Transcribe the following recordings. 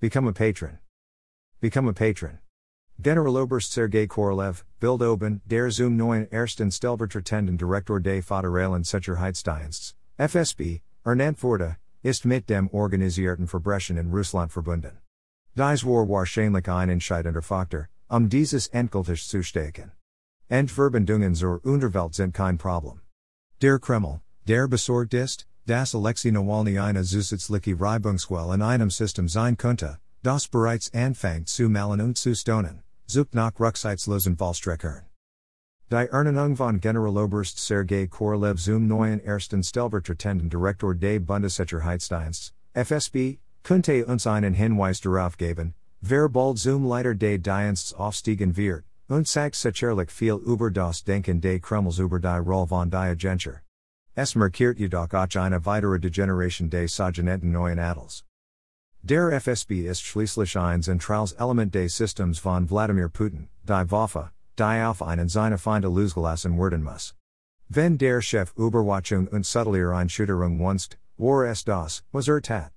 Become a patron. Become a patron. Generaloberst Sergei Korolev, Bild oben, der zum neuen ersten Stellvertretenden Direktor des Föderalen Sicherheitsdienstes, FSB, ernannt wurde, ist mit dem organisierten Verbrechen in Russland verbunden. Dies war wahrscheinlich ein entscheidender Faktor, um dieses endgültig zu stecken. Entverbindungen zur Unterwelt sind kein Problem. Der Kreml, der besorgt ist, dass Alexei Nawalny eine zusätzliche Reibungsquelle in einem System sein könnte, das bereits anfängt zu malen und zu stonen. Zup nach Rückseitslosen Fallstreckern. Die Ernennung von Generaloberst Sergei Korolev zum neuen ersten Stellvertretenden Direktor des Bundessicherheitsdienstes, FSB, könnte uns einen Hinweis darauf geben, wer bald zum Leiter des Dienstes aufstiegen wird, und sagt sicherlich viel über das Denken des Kremls über die Rolle von die Agentur. Es markiert jedoch auch eine weitere Degeneration des sogenannten neuen Adels. Der FSB ist schließlich ein zentrales Element des Systems von Wladimir Putin, die Waffe, die auf einen seine Feinde losgelassen werden muss. Wenn der Chef Überwachung und Subtilier Einschütterung wunst, war es das, was er tat.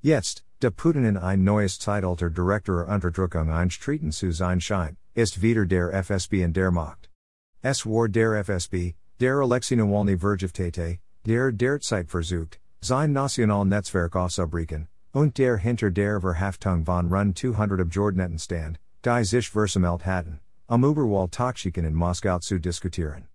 Jetzt, da Putin in ein neues Zeitalter Direktor Unterdrückung einstreten zu sein scheint, ist wieder der FSB in der Macht. Es war der FSB, der Alexei Nawalny Vergiftete, der derzeit versucht, sein Nationalnetzwerk aufzubrechen, und der hinter der Verhaftung von rund 200 Abgeordneten stand, die sich versammelt hatten, um Überwahltaktiken in Moskau zu diskutieren.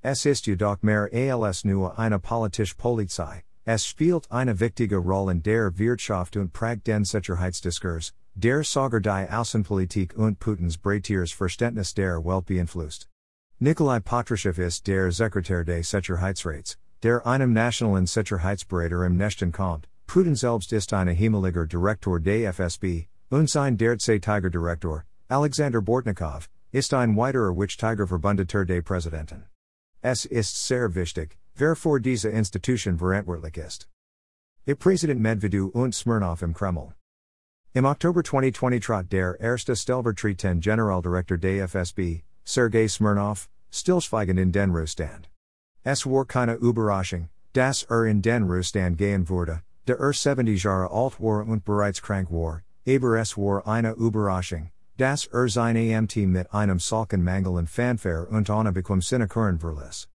Es ist jedoch mehr als nur eine politische Polizei, es spielt eine wichtige Rolle in der Wirtschaft und prägt den Sicherheitsdiskurs, der sogar die Außenpolitik und Putins breiteres Verständnis der Welt beeinflusst. Nikolai Patrushev ist der Sekretär des Sicherheitsrats, der einem nationalen Sicherheitsberater im Nächten kommt, Putin selbst ist eine Himmeliger Direktor des FSB, und sein derzeitiger Direktor, Alexander Bortnikov, ist ein weiterer Wichtiger Verbündeter des Präsidenten. Es ist sehr wichtig, wer vor diese Institution verantwortlich ist. Der Präsident Medvedev und Smirnov im Kreml. Im Oktober 2020 trat der erste Stellvertretende Generaldirektor des FSB, Sergei Smirnov, stillschweigend in den Ruhestand. Es war keine Überraschung, dass er in den Ruhestand gehen wurde, der er 70 Jahre alt war und bereits krank war, aber es war eine Überraschung, dass er sein Amt mit einem solchen Mangel in Fanfare und ohne Bequemsinnekuren verließ.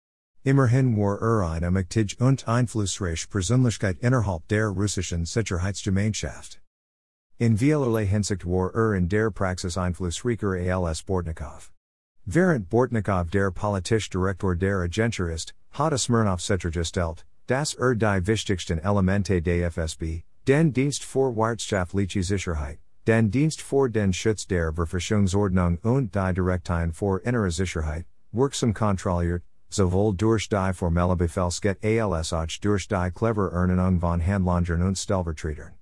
Immerhin war er eine mächtig und einflussreiche Persönlichkeit innerhalb der russischen Sicherheitsgemeinschaft. In vielerlei Hinsicht war er in der Praxis einflussreicher als Bortnikov. Während Bortnikov der politische Direktor der Agentur ist, hatte Smirnov sichergestellt, Das er die wichtigsten Elemente des FSB, den Dienst für wirtschaftliche Sicherheit, den Dienst für den Schutz der Verfassungsordnung und die Direktien für innere Sicherheit, wirksam kontrolliert, sowohl durch die formelle Befehlskette als auch durch die clever Ernennung von Handlangern und Stellvertretern.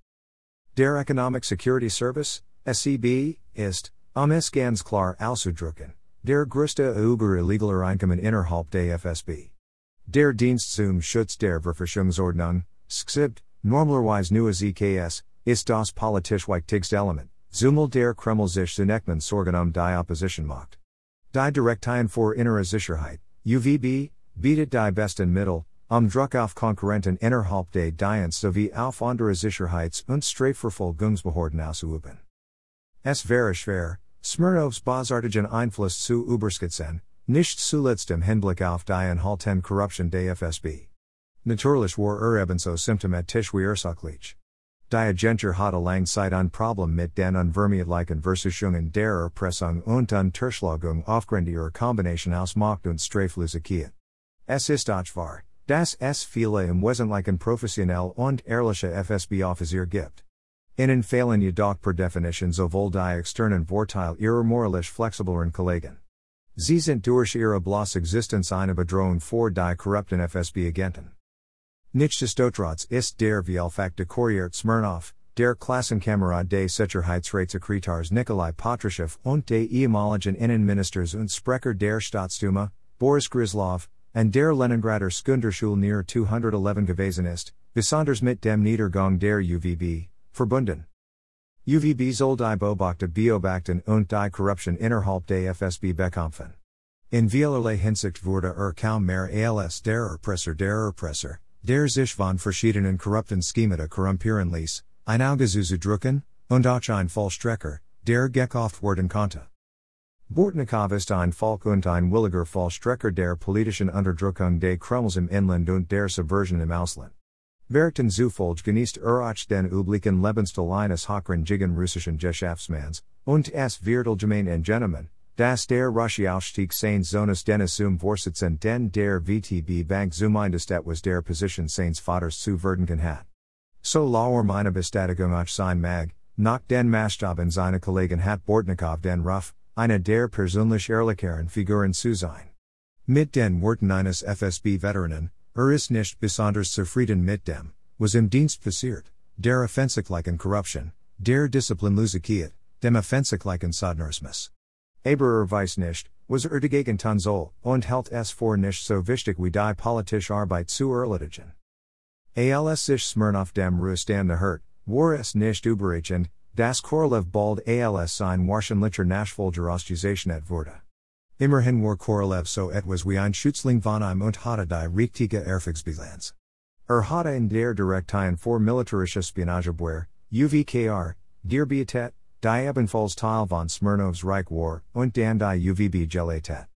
Der Economic Security Service, SEB, ist, um es ganz klar auszudrücken, der größte über illegaler Einkommen innerhalb des FSB. Der Dienst zum Schutz der Verfassungsordnung, SCSIBT, normalerweise nur ZKS, ist das politisch wichtigste Element, Zumal der Kreml sich zunächst Sorgen um die Opposition macht. Die Direktien für innere Sicherheit, UVB, bietet die besten Mittel, um Druck auf Konkurrenten innerhalb des Dienst sowie auf andere Sicherheits- und Strafverfolgungsbehörden auszuüben. Es wäre schwer, Smirnovs bosartigen Einfluss zu überschätzen, nicht zuletzt im Hinblick auf die Anhalten Korruption des FSB. Natürlich war er ebenso symptomatisch wie ursächlich. Die Agentur hatte lange Zeit ein Problem mit den unvermeidlichen Versuchungen der Erpressung und Unterschlagung aufgrund ihrer Kombination aus Macht und Straflosigkeit. Es ist auch wahr, dass es viele im Wesentlichen professionell und ehrliche FSB-Offizier gibt. Ihnen fehlen jedoch per Definition sowohl die externen Vorteile ihrer moralisch flexibleren Kollegen. Sie sind durch ihre bloß Existenz eine Bedrohung vor die korrupten FSB-Agenten. Nichtsdestotrotz ist der Vielfach dekoriert Smirnov, der Klassenkamerad des Sicherheitsratssekretars Nikolai Patrushev und des ehemaligen Innenministers und Sprecher der Staatsduma, Boris Gryzlov, und der Leningrader Skunderschule near 211 gewesen ist, besonders mit dem Niedergang der UVB, verbunden. UVB soll die Beobachter beobachten und die Korruption innerhalb des FSB bekämpfen. In vielerlei Hinsicht wurde er kaum mehr als der Erpresser der Erpresser, der sich von verschiedenen korrupten Schemata korrumpieren ließ, ein Auge drücken, und auch ein Vollstrecker, der gekauft worden konnte. Bortnikov ist ein Volk und ein williger Vollstrecker der politischen Unterdrückung des Kremls im Inland und der Subversion im Ausland. Verrichten Zufolge genießt urach den üblichen Lebensstil eines hochrangigen russischen Geschäftsmanns, und es wird allgemein angenommen, dass der Rashi Aufstieg seines Zonas Dennis zum Vorsitzenden der VTB Bank zumindest was der Position seines Vaters zu werden hat. So lauer meine Bestätigung sein mag, nach den Maßstaben seiner Kollegen hat Bortnikov den Ruf, eine der persönlich ehrlicheren Figuren zu sein. Mit den Worten eines FSB-Veteranen, er ist nicht besonders zufrieden mit dem, was im Dienst passiert, der offensichtlichen Corruption, der Disziplinlosigkeit, dem offensichtlichen Sodnerismus. Aber er weiß nicht, was er dagegen tun soll, und hält es für nicht so wichtig wie die politische Arbeit zu erledigen. Als sich Smirnov dem Ruhestand hurt, war es nicht überraschend, das Korolev bald als sein wahrscheinlicher Nachfolger wurde. Immerhin war Korolev so etwas wie ein Schützling von einem und hatte die richtige Erfolgsbilanz. Er hatte in der Direktien vor militärische Spionageabwehr, UVKR, der Bietet, die ebenfalls Teil von Smirnovs Reich war, und dann die UVB Gelatet.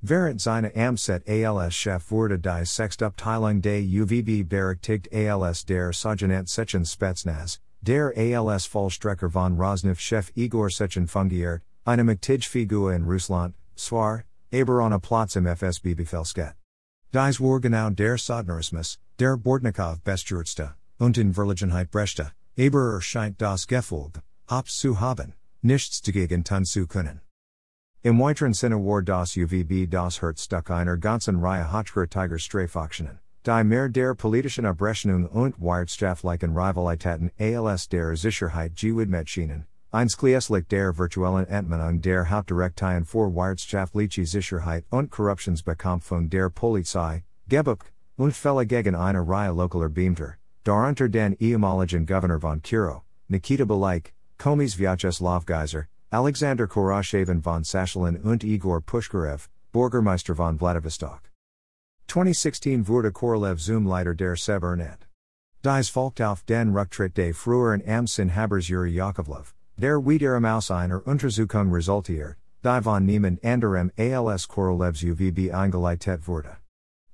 Während seine Amtszeit als Chef wurde die Sextabteilung des UVB berechtigt als der Sergeant Sechin Spetsnaz, der als Vollstrecker von Rosneft Chef Igor Sechin fungiert, eine mächtige Figur in Russland, zwar, aber on a Platz im FSB Befehlskette. Dies war genau der Sodnerismus, der Bortnikov bestürzte, und in Verlegenheit Brechta, aber er scheint das Gefolg, Ops zu haben, nichts dagegen tun zu können. Im weiteren Sinne war das UVB das Herzstück einer ganzen Reihe hochger Tiger Streifaktionen, die mehr der politischen Abrechnung und wirtschaftlichen Rivalitäten als der Sicherheit gewidmet schienen, Einschließlich der virtuellen Entmannung der Hauptdirektion für wirtschaftliche Sicherheit und Korruptionsbekämpfung der Polizei, Gebuch, und Fälle gegen eine Reihe lokaler Beamter, darunter den ehemaligen Governor von Kuro, Nikita Belykh, Komis Vyacheslav Geiser, Alexander Khoroshavin von Sachalin und Igor Pushkarev, Bürgermeister von Vladivostok. 2016 wurde Korolev zum Leiter der Seb Ernst. Dies folgt auf den Rücktritt des früheren Amtsinhabers Yuri Yakovlev, Der Wiederum aus einer Untersuchung resultiert, die von niemand anderem als Korolevs UVB eingeleitet wurde.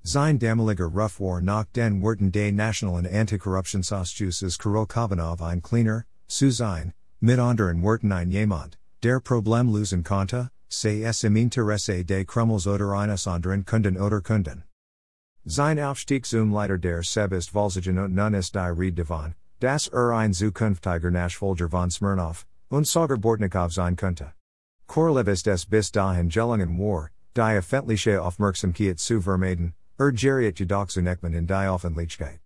Sein damaliger Ruf war nach den Worten des Nationalen Antikorruptionsausschusses Korolkovanov ein Cleaner, zu sein, mit anderen Worten ein jemand, der Problem lösen konnte, sei es im Interesse des Kremls oder eines anderen Kunden oder Kunden. Sein Aufstieg zum Leiter der Seb ist Volzigen und nun ist die Rede davon, dass er ein zukünftiger Nachfolger von Smirnov, und Sauger Bortnikov sein könnte. Korolev ist es bis dahin gelungen war, die öffentliche Aufmerksamkeit zu vermeiden, er geriet jedoch zunächst in die Öffentlichkeit.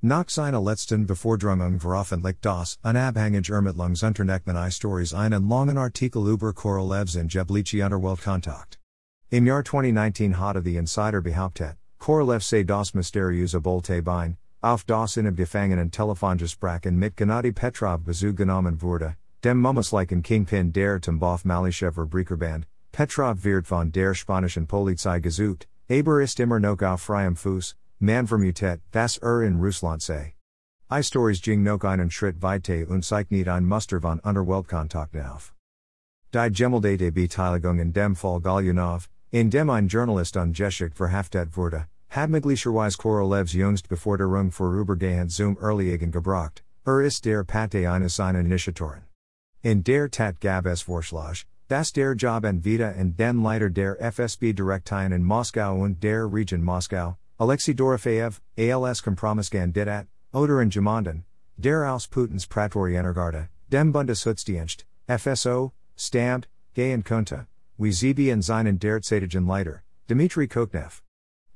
Nach seiner letzten Befordrung veröffentlicht das Unabhängige Ermittlungsunternehmen i Stories einen langen Artikel über Korolevs in Jebliche Unterweltkontakt. Im Jahr 2019 hatte the Insider behauptet, Korolev sei das mysteriöse Bolte Bein, auf das in Gefangenen Telefongesprächen mit Gennady Petrov Bezu genommen wurde, Dem Mummuslichen Kingpin der Tambov Malischever Briekerband, Petrov wird von der spanischen Polizei gesucht, aber ist immer noch auf freiem Fuß, man vermutet, dass er in Russland sei. I Stories ging noch einen Schritt weiter und zeichnet ein Muster von Unterweltkontakten auf. Die Gemeldete Beteiligung in dem Fall Golunov, in dem ein Journalist ungeschickt verhaftet wurde, hat möglicherweise Korolevs jüngst Beforderung vorübergehend zum Erliegen gebracht, er ist der Pate eines seiner Initiatoren. In der Tat gab es Vorschlag, dass der Job en Vita und den Leiter der FSB Direktien in Moskau und der Region Moskau, Alexei Dorofeev, als Kompromisskandidat, oder in Gemanden, der aus Putins Praetorienergarde, dem Bundeshutzdienst, FSO, stammt, gehen könnte, wie Zibi und seinen derzeitigen Leiter, Dmitry Kochnev.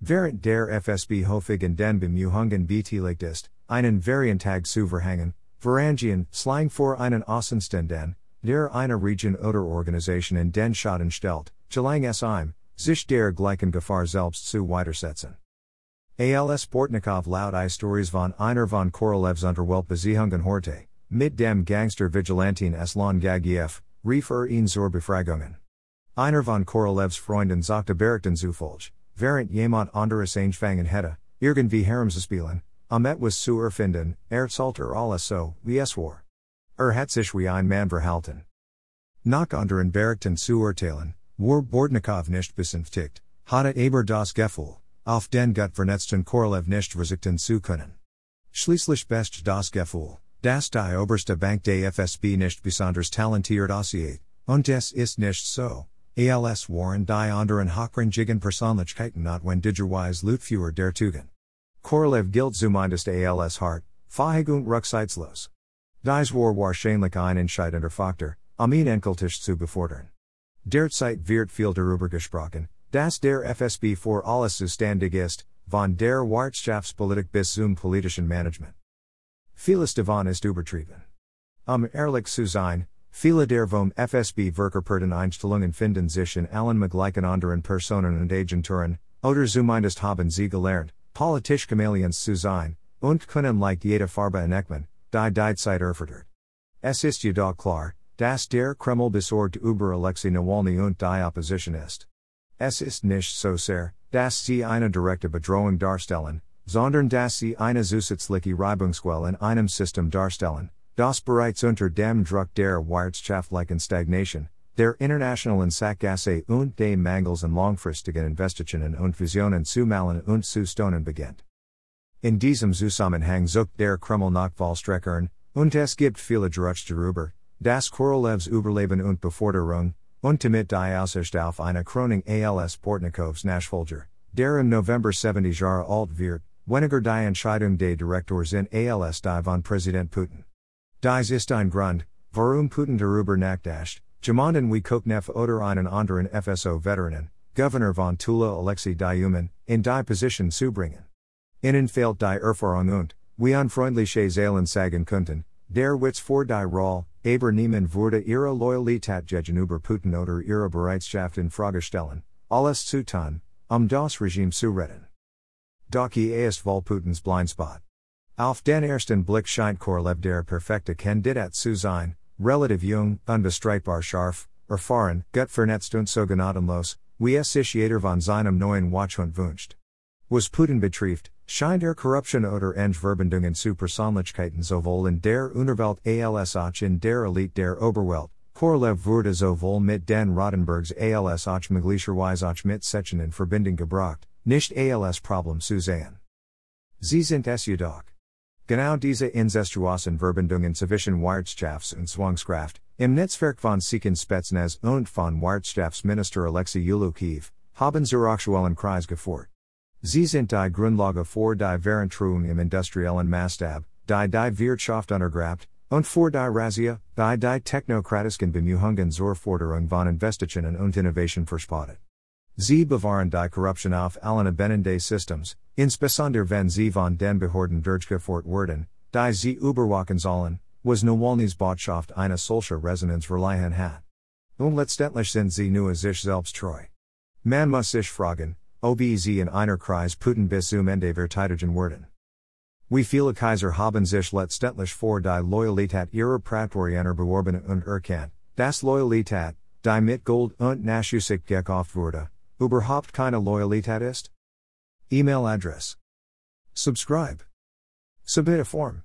Während der FSB Hofig in den Bemühungen beteiligt ist, einen Variantag zu verhängen, Varangian, Slang for einen Außenstehenden, der eine Region oder Organisation in den Schaden stellt, gelang es ihm, sich der gleichen Gefahr selbst zu widersetzen. Als Bortnikov laut i Stories von einer von Korolevs Unterweltbeziehungen Horte, mit dem Gangster Vigilantin Aslan Gagiev, rief er ihn zur Befragungen. Einer von Korolevs Freunden sagte Berichten zufolge, während jemand anderes eingefangen hätte, irgendwie herumzuspielen, Amet was zu erfinden, erzalter alles so, wie es war. Er hat sich wie ein Mann verhalten. Nach anderen Berichten zu urteilen, war Bortnikov nicht besänftigt, hatte aber das Gefühl, auf den gut vernetzten Korolev nicht verzichten zu können. Schließlich best das Gefühl, dass die oberste Bank des FSB nicht besonders talentiert aussieht, und es ist nicht so. ALS waren die anderen hochrangigen Persönlichkeiten notwendigerweise Lutführer der Tugend. Korolev gilt zumindest ALS hart, Verhegung rücksitzlos. Dies war wahrscheinlich ein entscheidender Faktor, ihn endgültig zu befördern. Derzeit wird viel darüber gesprochen, dass der FSB vor alles zuständig ist, von der Wirtschaftspolitik bis zum politischen Management. Vieles davon ist übertrieben. Um ehrlich zu sein, viele der vom FSB verkörperten Einstellungen finden sich in allen möglichen anderen Personen und Agenturen, oder zumindest haben sie gelernt, politisch Chameleons zu sein, und können leicht jede Farbe aneckmen, die die Zeit erfordert. Es ist jedoch klar, dass der Kreml besorgt über Alexei Nawalny und die Opposition ist. Es ist nicht so sehr, dass sie eine direkte Bedrohung darstellen, sondern dass sie eine zusätzliche Reibungsquelle in einem System darstellen, das bereits unter dem Druck der wirtschaftlichen Stagnation, der internationalen Sackgasse und dem Mangels an langfristigen Investitionen und Visionen zu malen und zu stonen beginnt. In diesem Zusammenhang sucht der Kreml nach Vollstreckern, und es gibt viele Gerüchte darüber, das Korolevs Überleben und Beforderung, und damit die Aussicht auf eine Kroning als Bortnikovs Nachfolger, der im November 70 Jahre alt wird, weniger die Entscheidung des Direktors in als die von Präsident Putin. Dies ist ein Grund, warum Putin darüber nachdacht, jemanden wie Kochnev oder einen anderen FSO-Veteranen, Governor von Tula Alexei Dyumin, in die Position zu bringen. Innen fehlt die Erfahrung und, wie unfreundliche Zahlen sagen könnten, der Witz vor die Roll, aber niemand würde ihre Loyalität gegenüber Putin oder ihre Bereitschaft in Frage stellen, alles zu tun, um das Regime zu retten. Doch ist wohl Putins Blindspot. Auf den ersten Blick scheint Korolev der perfekte Kandidat zu sein, relativ jung, unbestreitbar scharf, erfahren, gut vernetzt und so gnadenlos, wie es sich jeder von seinem neuen Wachhund wünscht. Was Putin betrifft, scheint er Korruption oder Verbindungen zu Persönlichkeiten sowohl in der Unterwelt als auch in der Elite der Oberwelt. Korolev wurde sowohl mit den Rotenbergs als auch möglicherweise auch mit Sechin in Verbindung gebracht, nicht als Problem zu sehen. Sie sind es jedoch. Genau diese incestuösen Verbindungen zwischen Wirtschafts- und Zwangskraft, im Netzwerk von Sechin Spetsnaz und von Wirtschaftsminister Alexei Ulyukayev, haben zur aktuellen Kreis geführt. Sie sind die Grundlage für die Veränderung im industriellen Maßstab, die die Wirtschaft untergrabt, und für die Razzia, die die technokratischen Bemühungen zur Forderung von Investitionen und Innovation verspottet. Sie bewahren die Korruption auf allen Ebenen des Systems, insbesondere wenn sie von den Behörden durchgeführt werden, die sie überwachen sollen, was Nawalnys Botschaft eine solche Resonanz verliehen hat. Und letztendlich sind sie nur sich selbst treu. Man muss sich fragen, OBZ in einer Kreis Putin bis zum Ende verteidigen werden. Wie viele Kaiser haben sich letztendlich vor die Loyalität ihrer Praetoriener beworben und erkannt, das Loyalität, die mit Gold und Nachusik gekauft wurde, überhaupt keine Loyalität ist? E-Mail address. Subscribe. Submit a form.